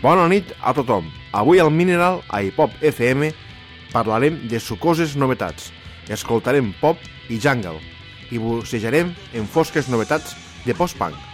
Bona nit a tothom. Avui al Mineral, a Hip Hop FM, parlarem de sucoses novetats. Escoltarem pop i jungle i bussejarem en fosques novetats de post-punk.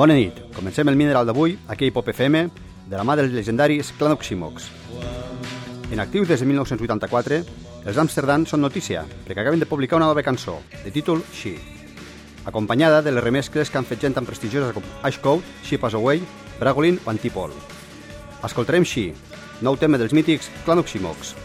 Bona nit. Comencem el mineral d'avui, aquí a Pop FM, de la mà dels legendaris Clan Oxymox. En actiu des de 1984, els Amsterdam són notícia, perquè acaben de publicar una nova cançó, de títol She, acompanyada de les remescles que han fet gent tan prestigiosa com Ash Code, She Pass Away, Bragolin o Antipol. Escoltarem She, nou tema dels mítics Clan Oxymox.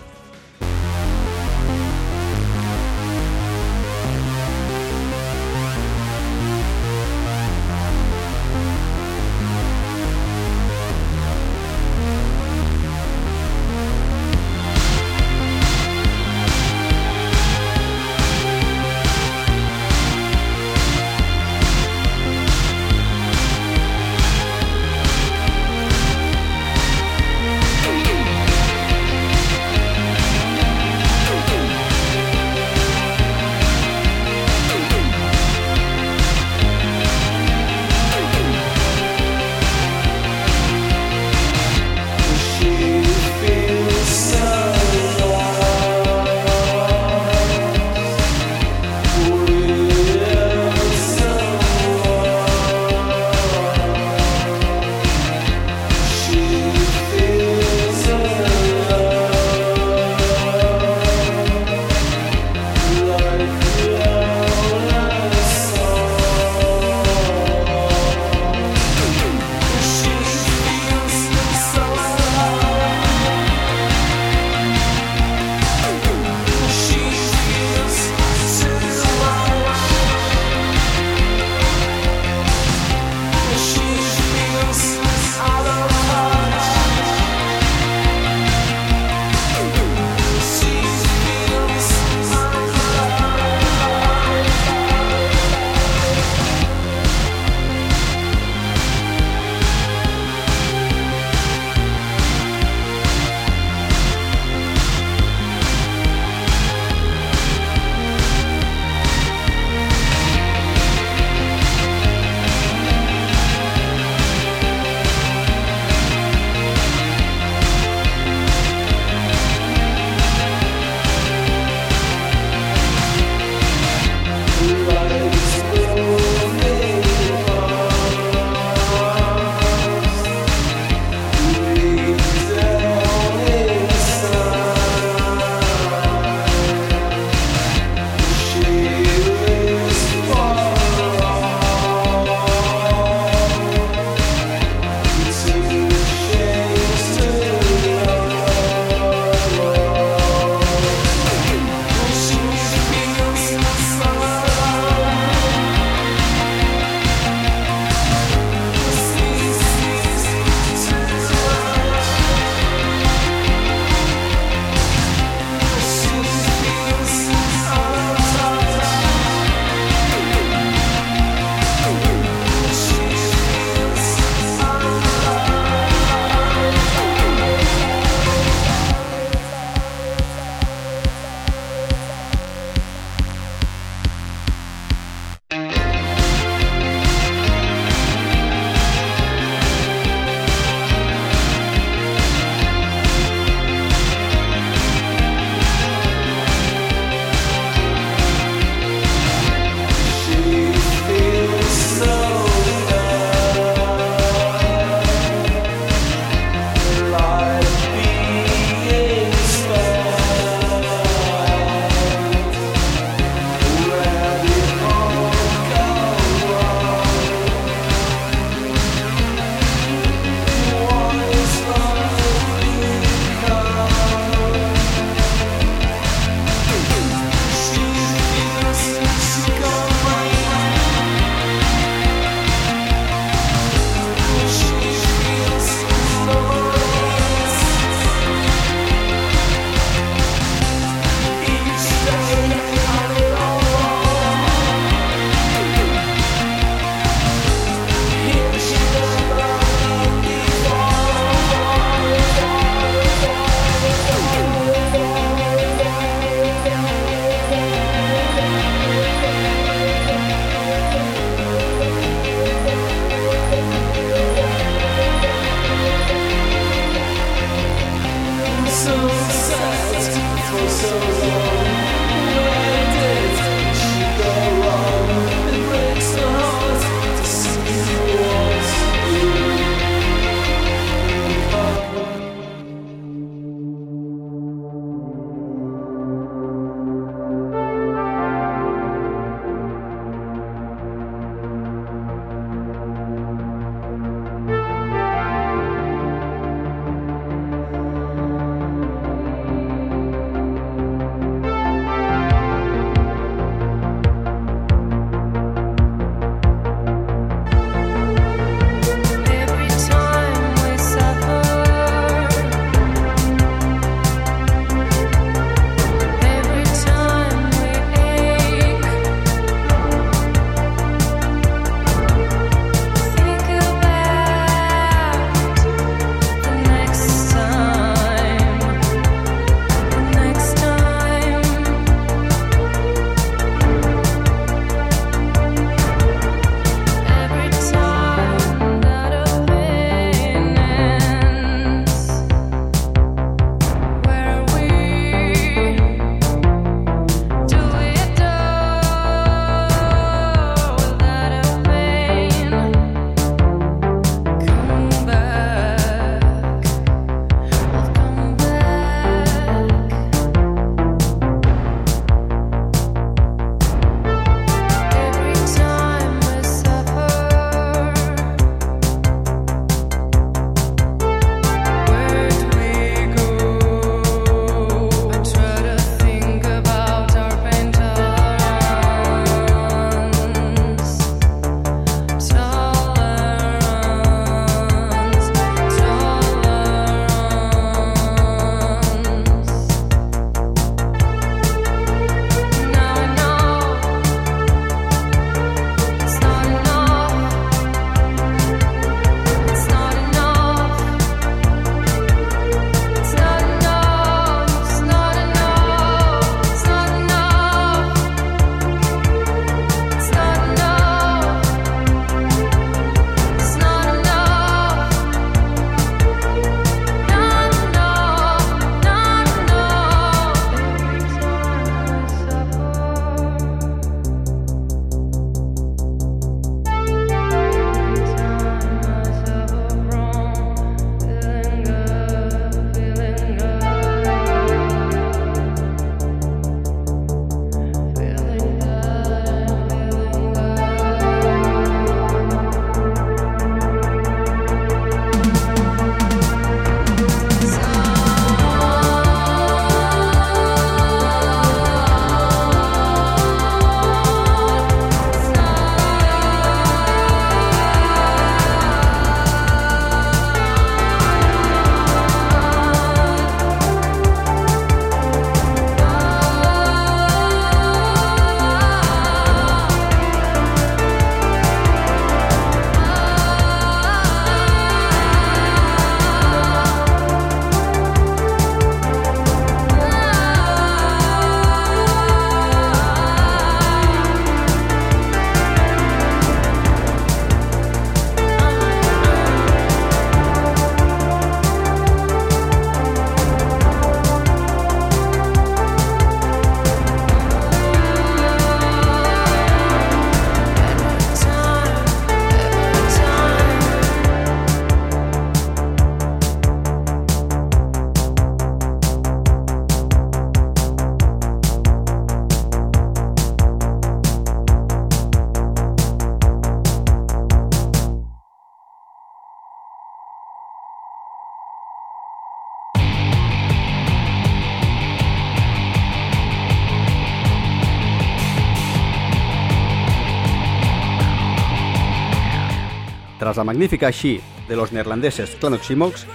La magnífica She de los neerlandeses Clanoximox,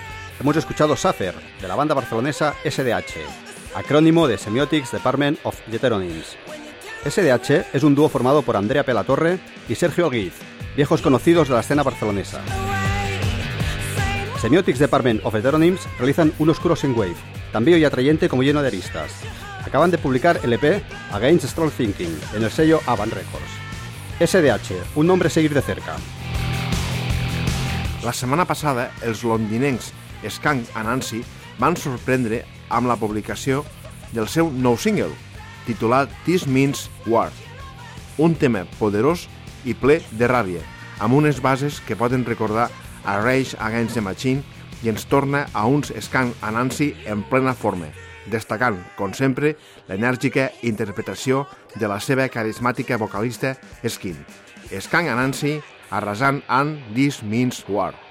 hemos escuchado Safer de la banda barcelonesa SDH, acrónimo de Semiotics Department of Heteronyms. SDH es un dúo formado por Andrea Pelatorre y Sergio Guiz, viejos conocidos de la escena barcelonesa. Semiotics Department of Heteronyms realizan un oscuro synthwave, tan bello y atrayente como lleno de aristas. Acaban de publicar el EP Against Strong Thinking en el sello Avant Records. SDH, un nombre a seguir de cerca. La setmana passada, els londinencs Skank Anansi van sorprendre amb la publicació del seu nou single, titulat This Means War, un tema poderós i ple de ràbia, amb unes bases que poden recordar a Rage Against the Machine i ens torna a uns Skank Anansi en plena forma, destacant, com sempre, l'enèrgica interpretació de la seva carismàtica vocalista Skin. Skank Anansi arrasant en This Means War.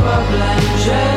Problème, je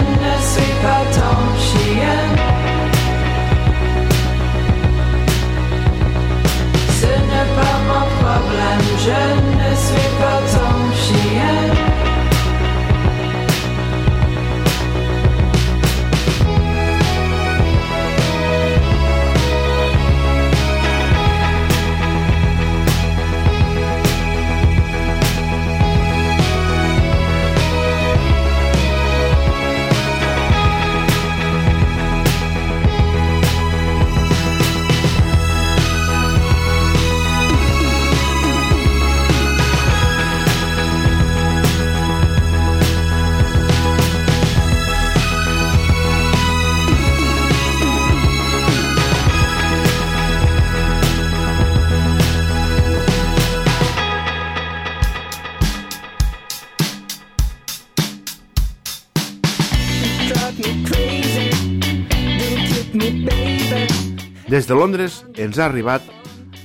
De Londres ens ha arribat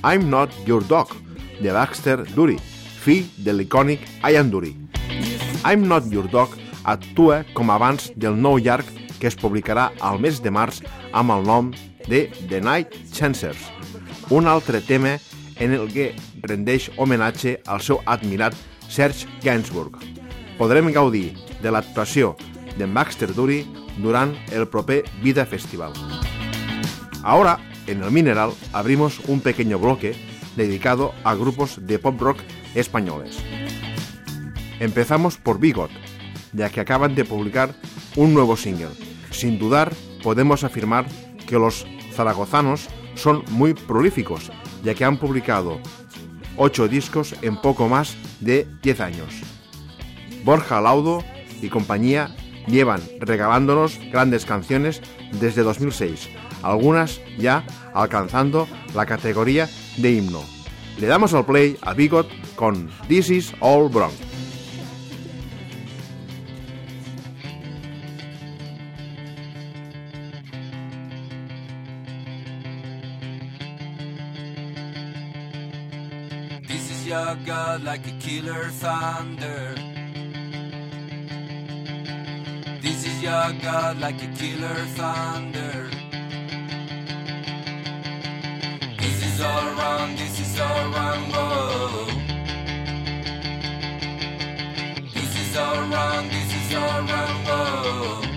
I'm Not Your Dog, de Baxter Dury, fill de l'icònic Ian Dury. I'm Not Your Dog actua com abans del nou llarg que es publicarà al mes de març amb el nom de The Night Chancers, un altre tema en el que rendeix homenatge al seu admirat Serge Gainsbourg. Podrem gaudir de l'actuació de Baxter Dury durant el proper Vida Festival. Ahora, en el Mineral, abrimos un pequeño bloque dedicado a grupos de pop rock españoles. Empezamos por Bigot, ya que acaban de publicar un nuevo single. Sin dudar, podemos afirmar que los zaragozanos son muy prolíficos, ya que han publicado 8 discos en poco más de 10 años. Borja Laudo y compañía llevan regalándonos grandes canciones desde 2006, algunas ya alcanzando la categoría de himno. Le damos al play a Bigot con This is All Bronx. This is your like killer thunder. Your God like a killer thunder. This is all wrong, this is all wrong, whoa. This is all wrong, this is all wrong, whoa.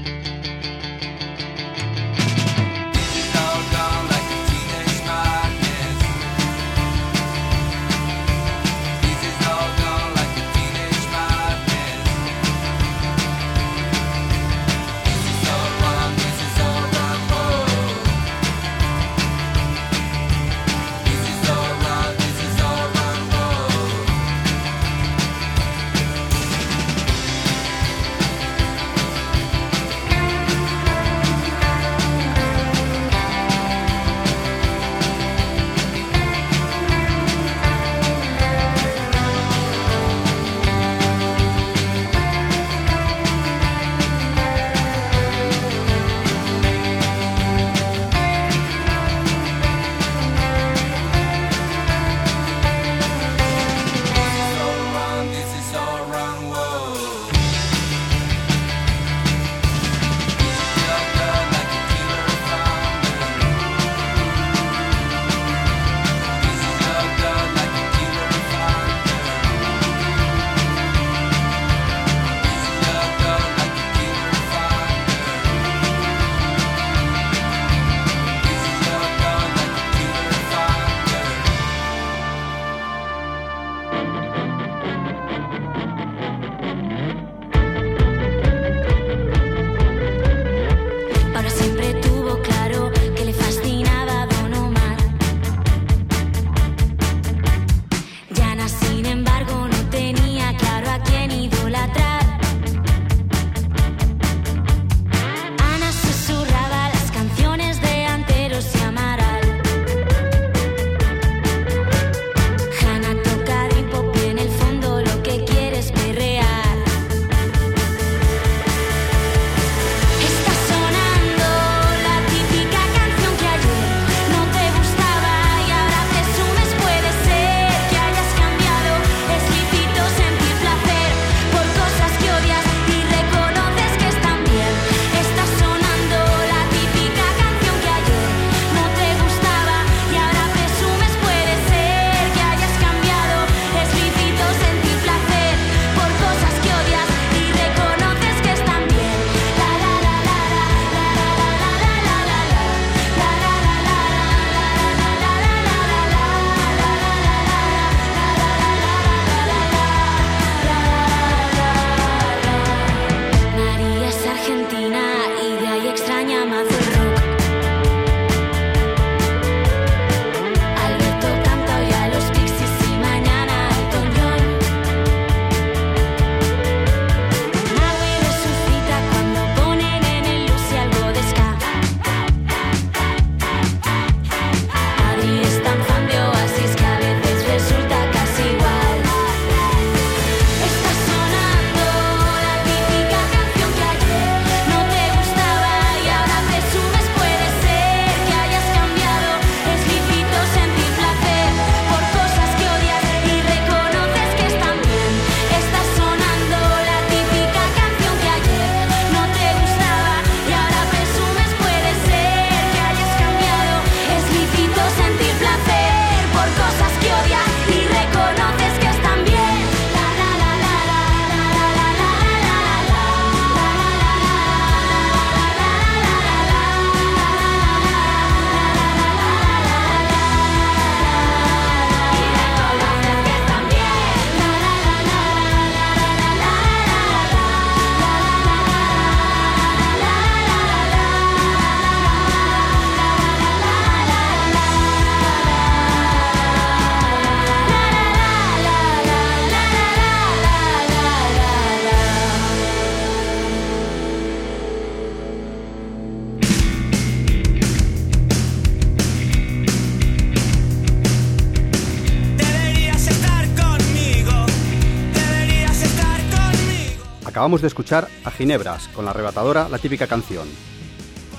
Acabamos de escuchar a Ginebras con la arrebatadora La típica canción.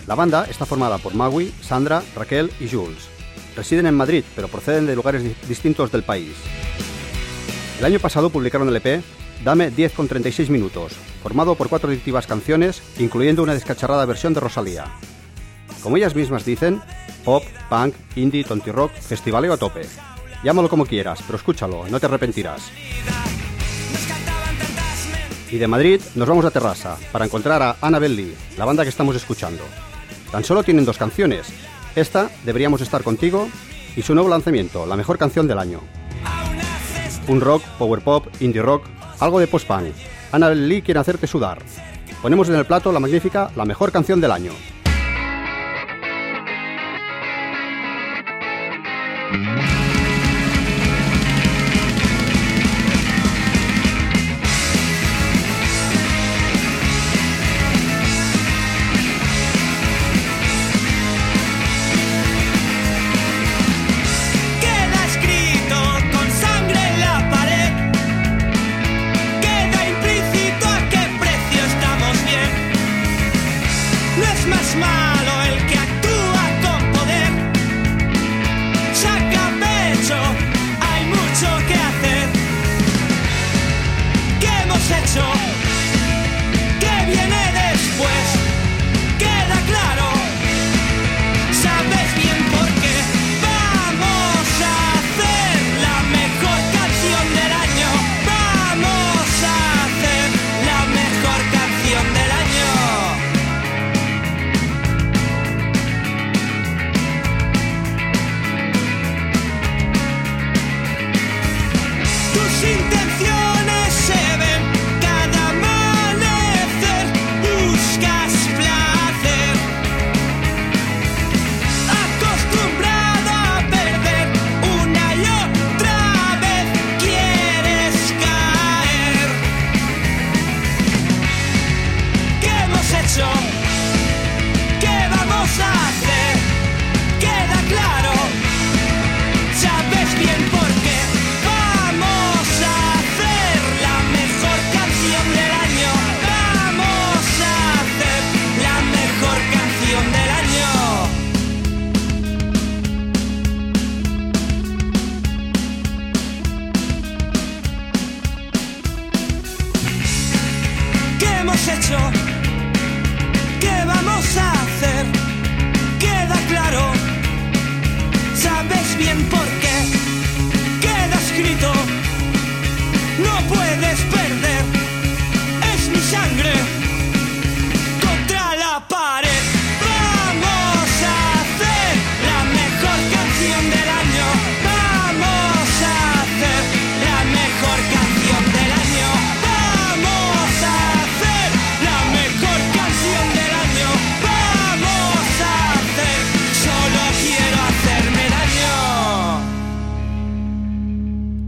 La banda está formada por Maui, Sandra, Raquel y Jules. Residen en Madrid, pero proceden de lugares di- distintos del país. El año pasado publicaron el EP Dame 10 con 36 minutos, formado por cuatro adictivas canciones, incluyendo una descacharrada versión de Rosalía. Como ellas mismas dicen, pop, punk, indie, tonti rock, festivaleo a tope. Llámalo como quieras, pero escúchalo, no te arrepentirás. Y de Madrid nos vamos a Terrassa para encontrar a Annabel Lee, la banda que estamos escuchando. Tan solo tienen dos canciones. Esta, Deberíamos estar contigo, y su nuevo lanzamiento, la mejor canción del año. Un rock, power pop, indie rock, algo de post-punk. Annabel Lee quiere hacerte sudar. Ponemos en el plato la magnífica La mejor canción del año.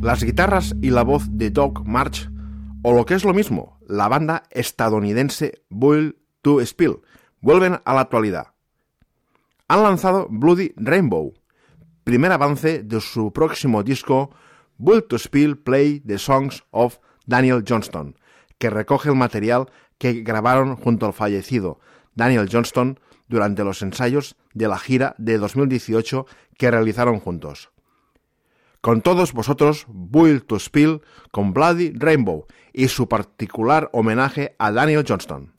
Las guitarras y la voz de Doug March, o lo que es lo mismo, la banda estadounidense Build to Spill, vuelven a la actualidad. Han lanzado Bloody Rainbow, primer avance de su próximo disco Build to Spill Play the Songs of Daniel Johnston, que recoge el material que grabaron junto al fallecido Daniel Johnston durante los ensayos de la gira de 2018 que realizaron juntos. Con todos vosotros, Build to Spill con Bloody Rainbow y su particular homenaje a Daniel Johnston.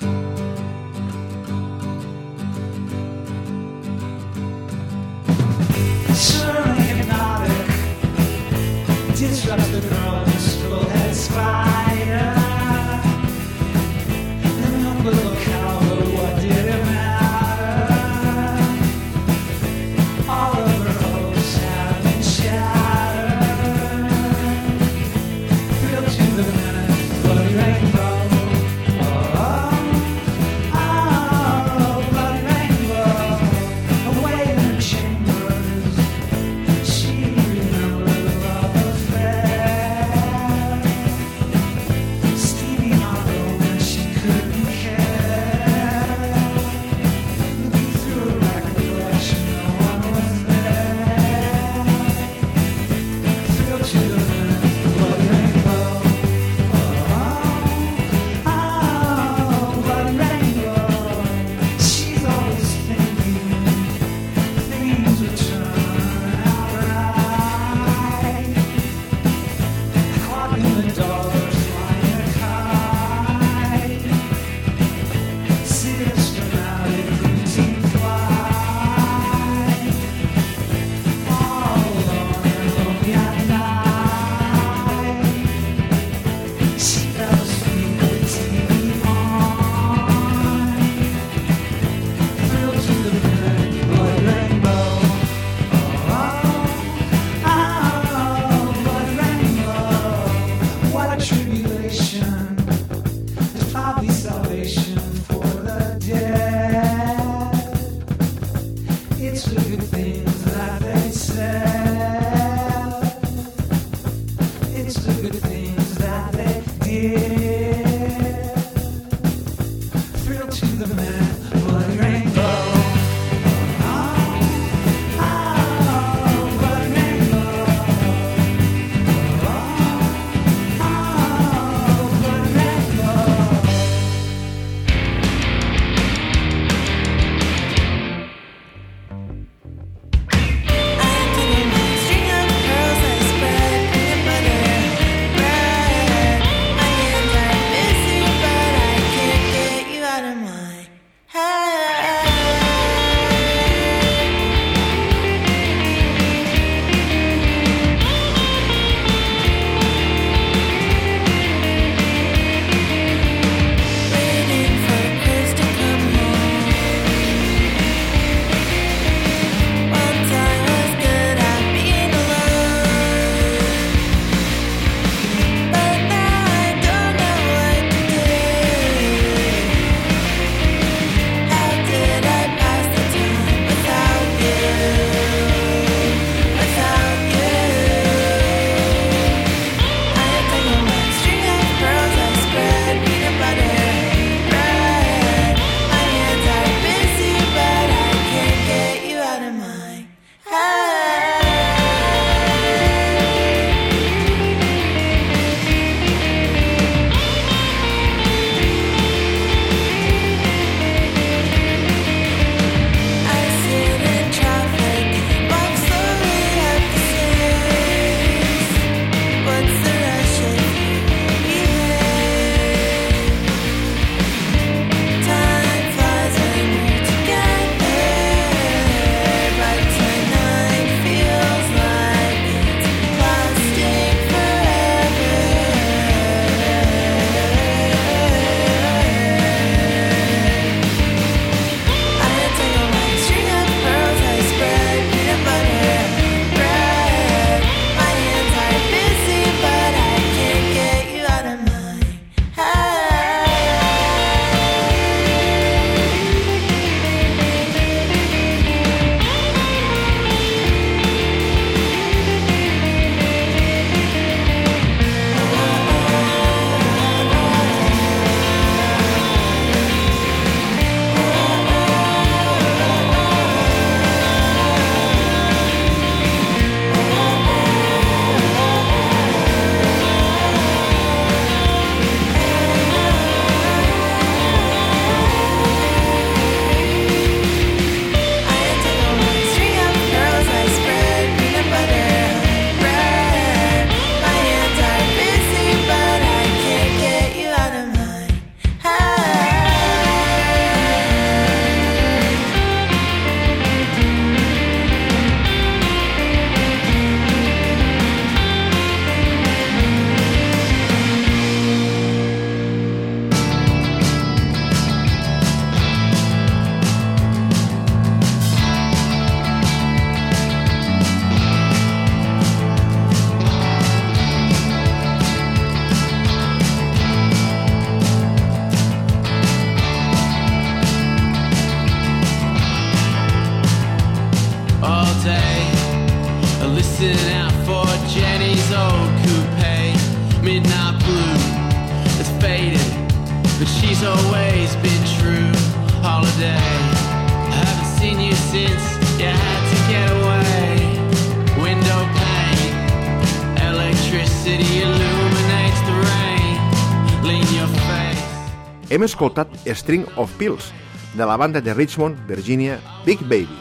Hem escoltat String of Pills, de la banda de Richmond, Virginia, Big Baby,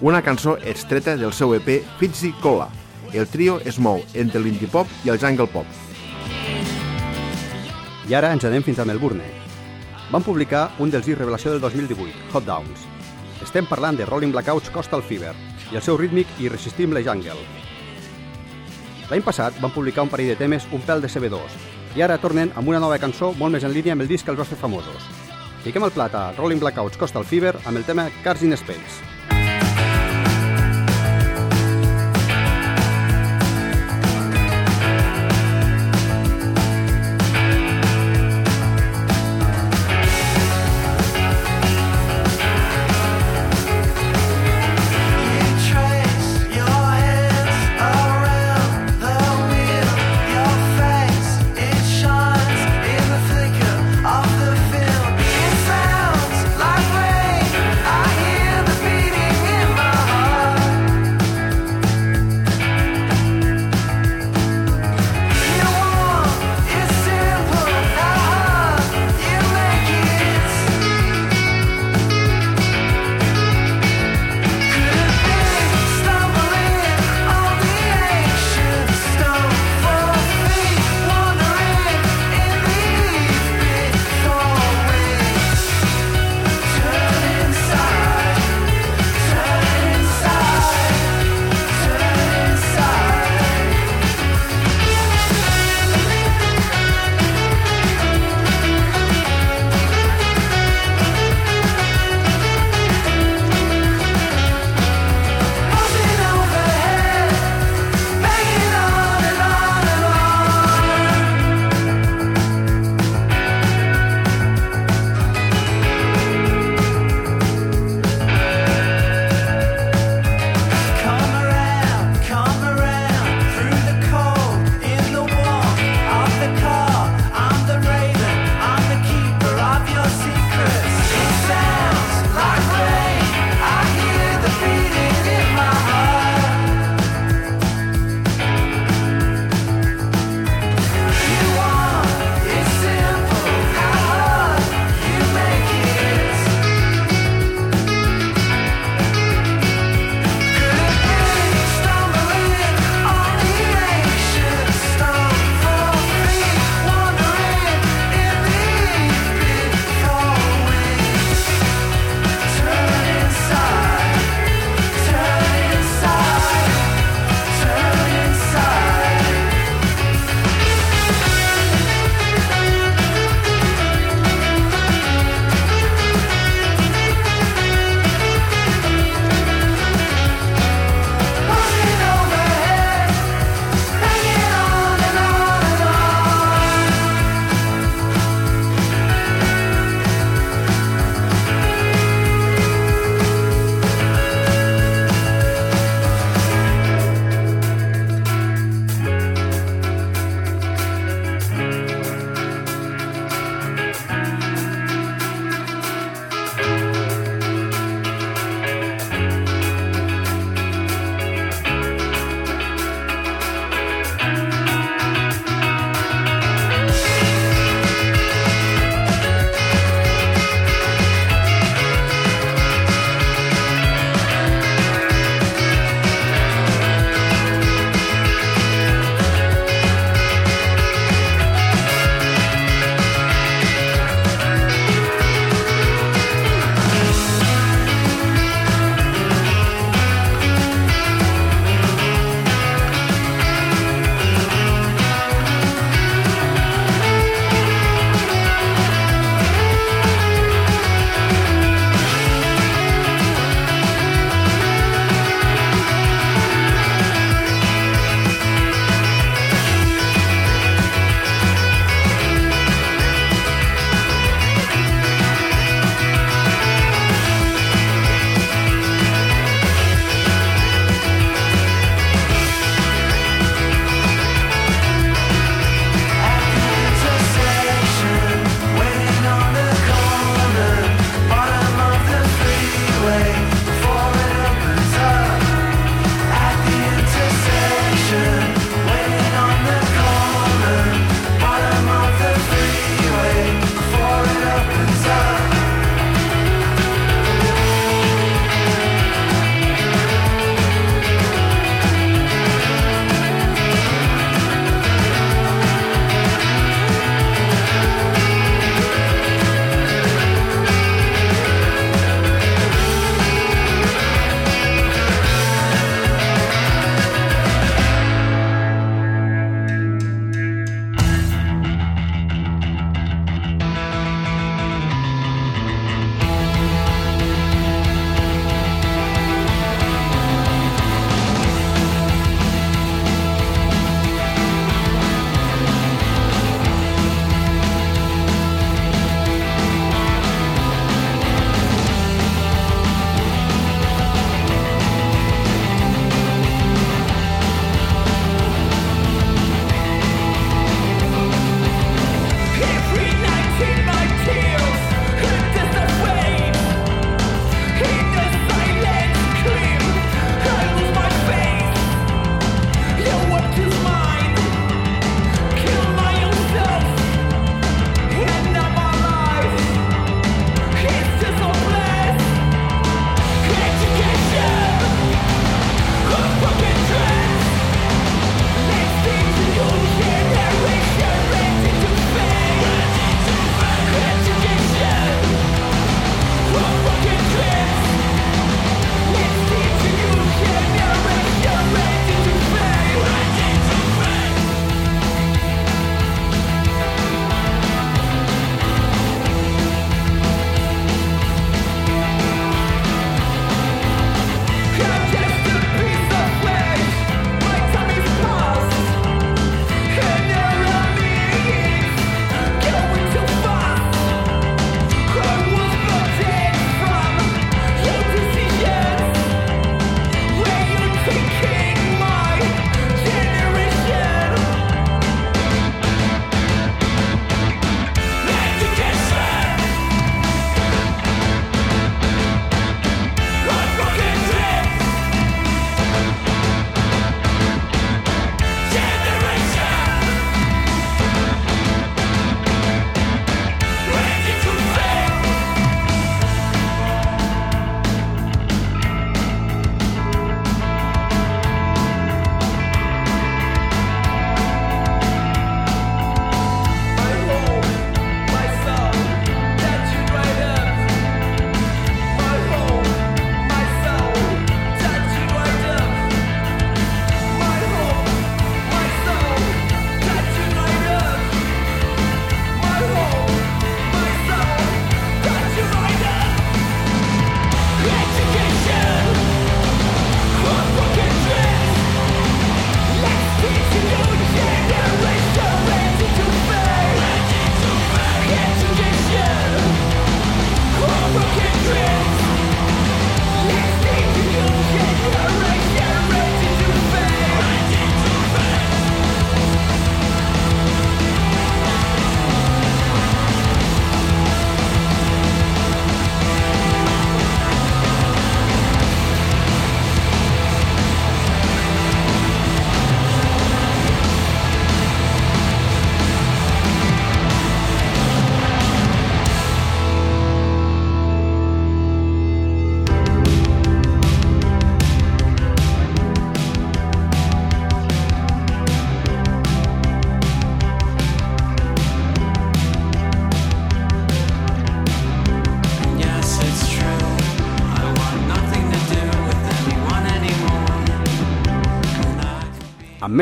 una cançó extreta del seu EP Fitzy Cola. El trio es mou entre l'indie pop i el jungle pop. I ara ens anem fins a Melbourne. Van publicar un dels discs revelació del 2018, Hot Downs. Estem parlant de Rolling Blackouts Coastal Fever i el seu rítmic i irresistible jungle. L'any passat van publicar un parell de temes un pèl de CB2 i ara tornen amb una nova cançó molt més en línia amb el disc que els va fer famosos. Fiquem el plat a Rolling Blackouts Coastal Fever amb el tema Cars in Space.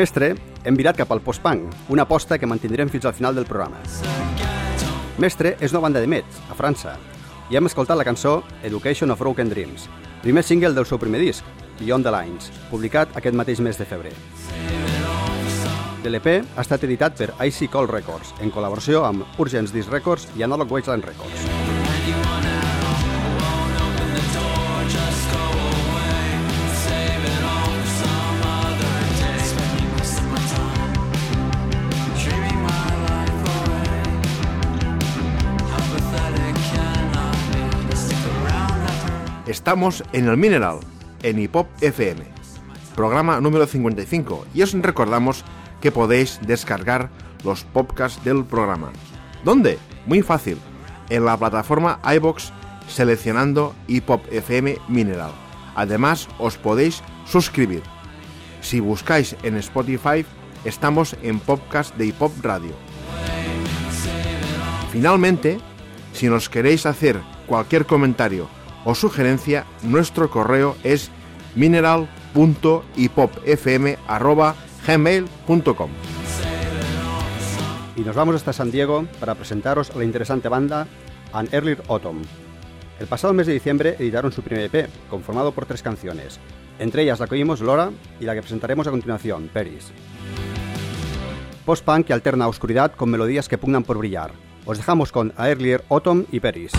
Mestre hem virat cap al post-punk, una aposta que mantindrem fins al final del programa. Mestre és una banda de Metz, a França, i hem escoltat la cançó Education of Broken Dreams, primer single del seu primer disc, Beyond the Lines, publicat aquest mateix mes de febrer. L'LP ha estat editat per IC Call Records, en col·laboració amb Urgence Disc Records i Analog Wasteland Records. Estamos en el Mineral, en Hipop FM, programa número 55, y os recordamos que podéis descargar los podcasts del programa. ¿Dónde? Muy fácil, en la plataforma iBox seleccionando Hipop FM Mineral. Además, os podéis suscribir. Si buscáis en Spotify, estamos en podcast de Hipop Radio. Finalmente, si nos queréis hacer cualquier comentario o sugerencia, nuestro correo es mineral.hipopfm.gmail.com Y nos vamos hasta San Diego para presentaros a la interesante banda An Earlier Autumn. El pasado mes de diciembre editaron su primer EP, conformado por tres canciones, entre ellas la que oímos Lora y la que presentaremos a continuación, Peris. Post-punk que alterna oscuridad con melodías que pugnan por brillar. Os dejamos con A Earlier Autumn y Peris.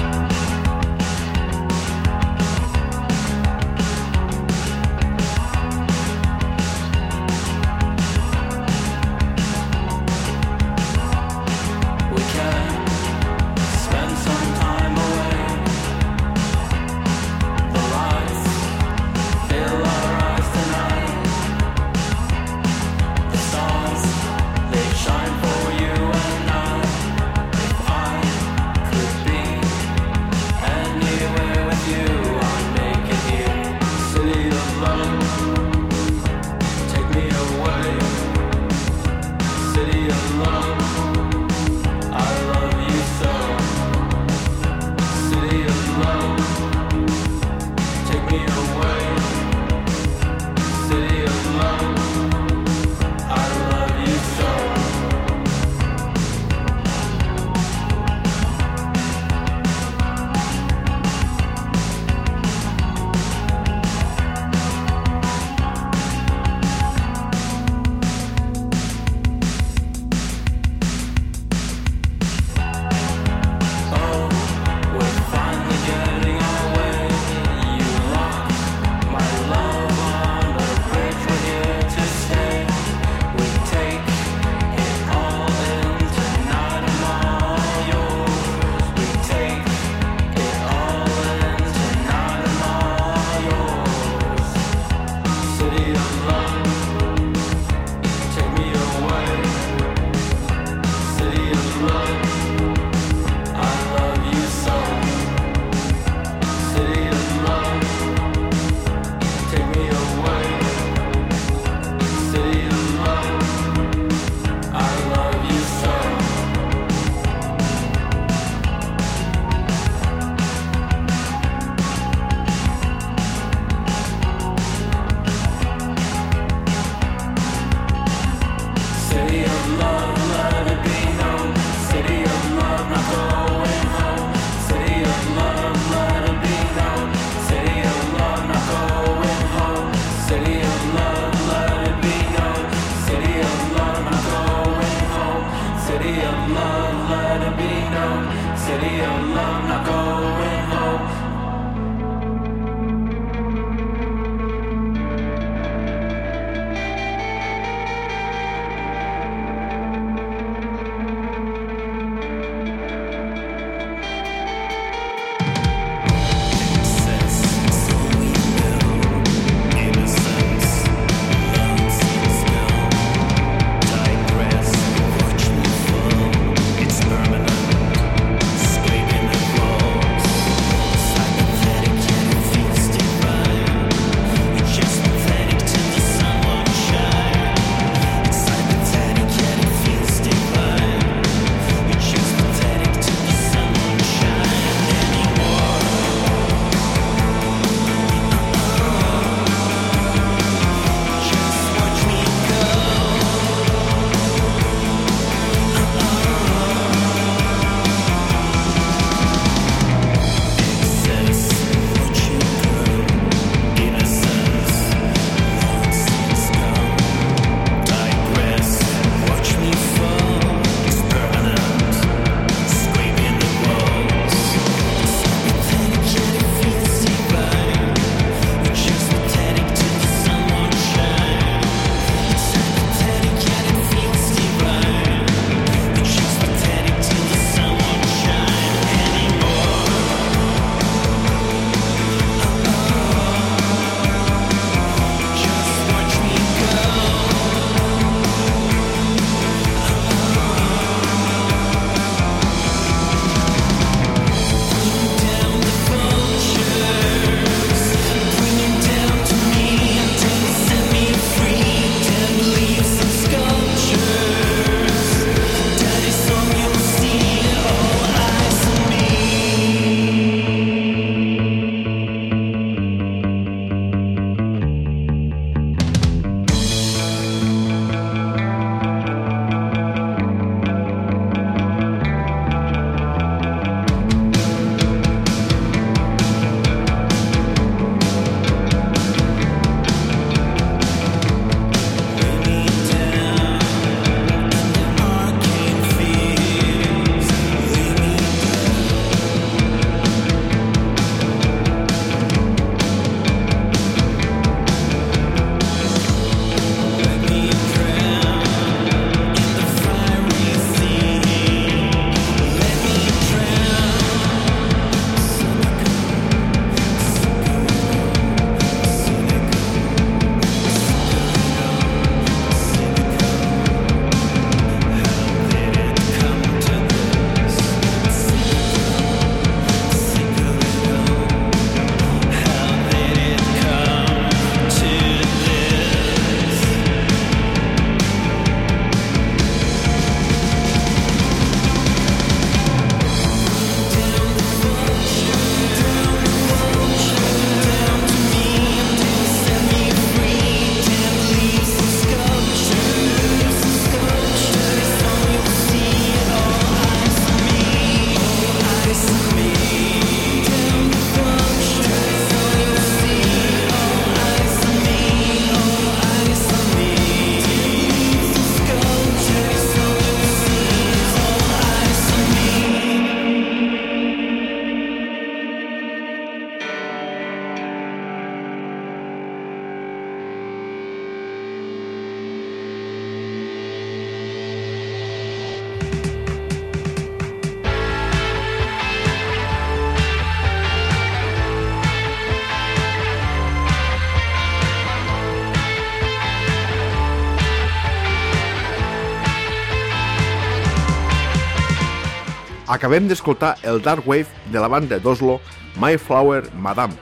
Acabem d'escoltar el Dark Wave de la banda d'Oslo My Flower Madame,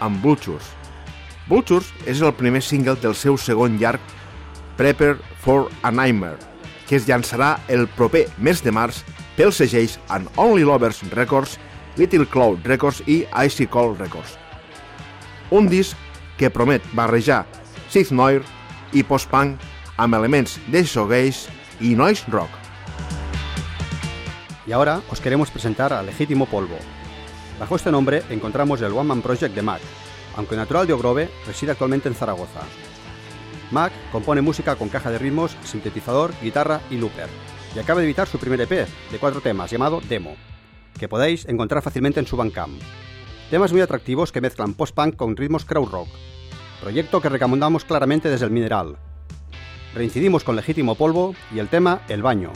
amb Vultures. Vultures és el primer single del seu segon llarg Prepare for a Nightmare, que es llançarà el proper mes de març pels segells and Only Lovers Records, Little Cloud Records i Icy Cold Records. Un disc que promet barrejar synth noir i post-punk amb elements de shoegaze y noise rock. Y ahora os queremos presentar a Legítimo Polvo. Bajo este nombre encontramos el One Man Project de Mac, aunque natural de Ogrove, reside actualmente en Zaragoza. Mac compone música con caja de ritmos, sintetizador, guitarra y looper, y acaba de editar su primer EP de cuatro temas llamado Demo, que podéis encontrar fácilmente en su Bandcamp. Temas muy atractivos que mezclan post-punk con ritmos crowd rock, proyecto que recomendamos claramente desde el Mineral. Reincidimos con Legítimo Polvo y el tema El Baño,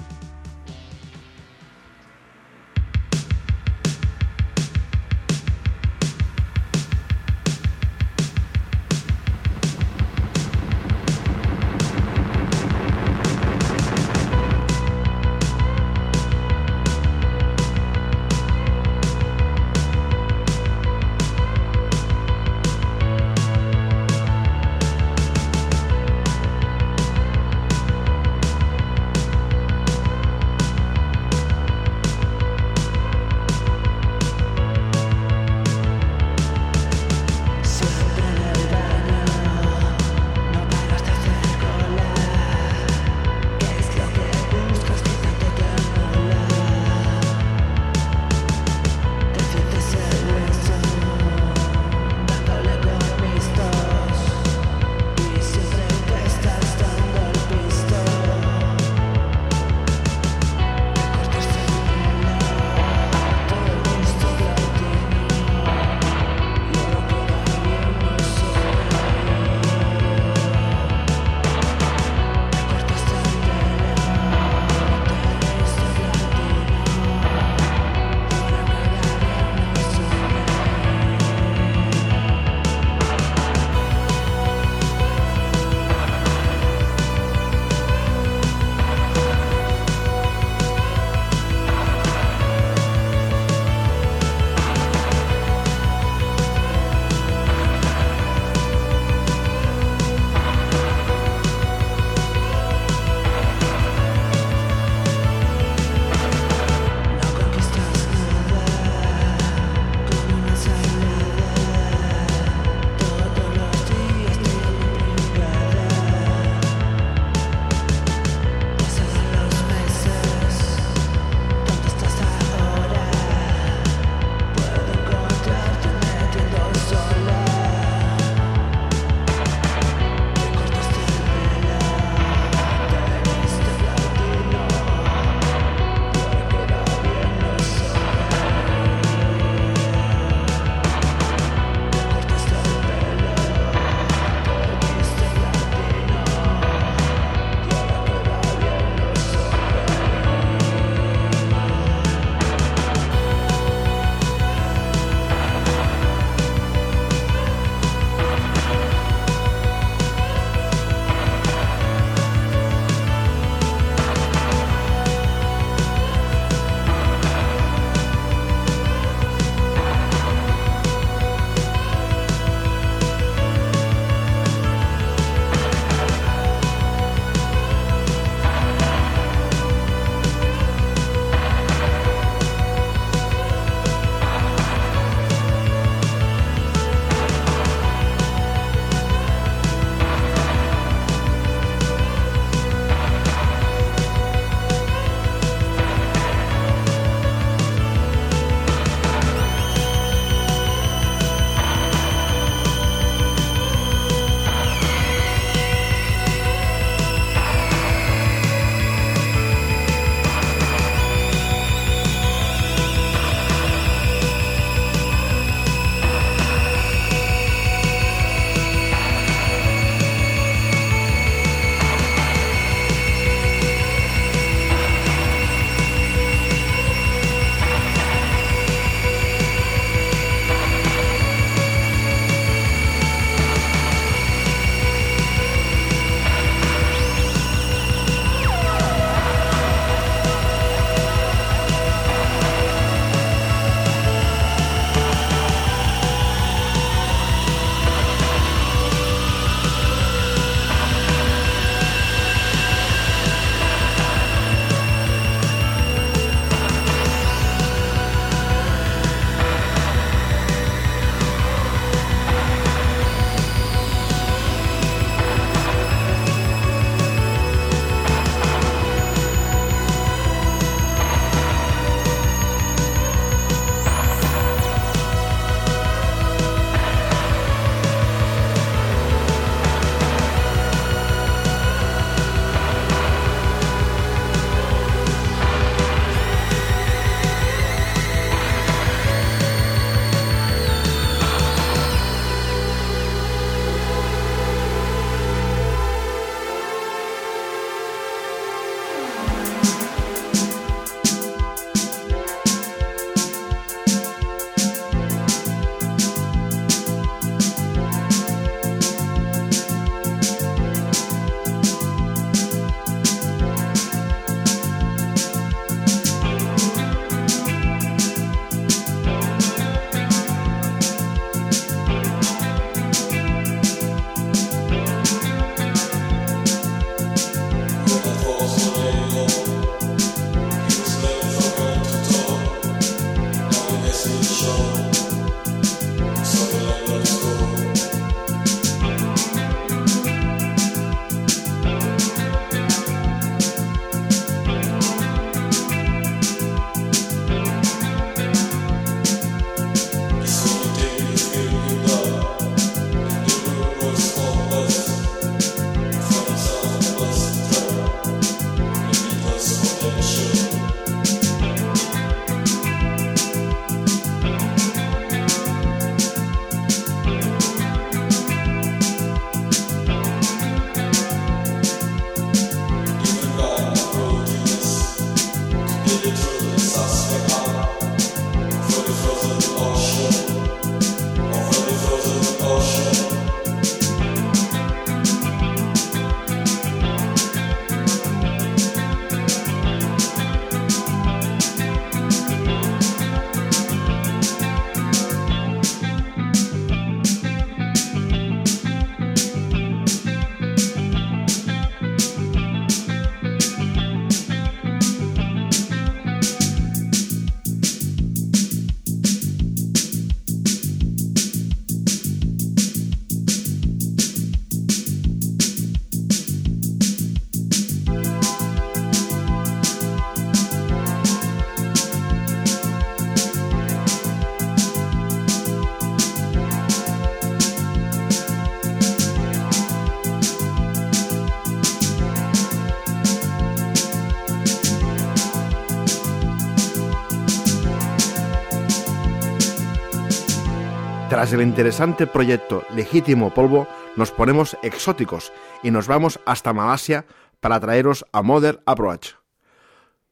Tras el interesante proyecto Legítimo Polvo, nos ponemos exóticos y nos vamos hasta Malasia para traeros a Modern Approach.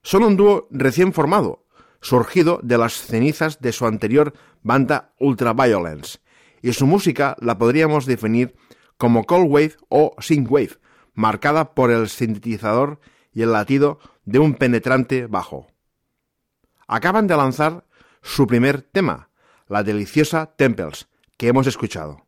Son un dúo recién formado, surgido de las cenizas de su anterior banda Ultraviolence, y su música la podríamos definir como cold wave o synthwave, marcada por el sintetizador y el latido de un penetrante bajo. Acaban de lanzar su primer tema, la deliciosa Temples, que hemos escuchado.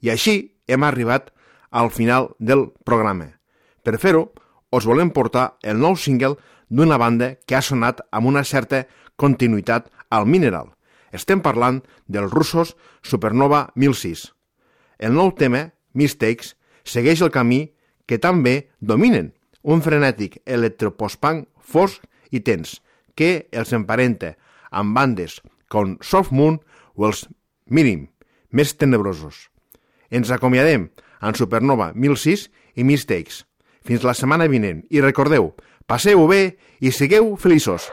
I així hem arribat al final del programa. Per fer-ho, us volem portar el nou single d'una banda que ha sonat amb una certa continuïtat al Mineral. Estem parlant dels russos Supernova 1006. El nou tema, Mistakes, segueix el camí que també dominen, un frenètic electropostpunk fosc i tens, que els emparenta amb bandes com Soft Moon o els Mirim, més tenebrosos. Ens acomiadem en Supernova 1006 i Mistakes. Fins la setmana vinent. I recordeu, passeu bé i sigueu feliços.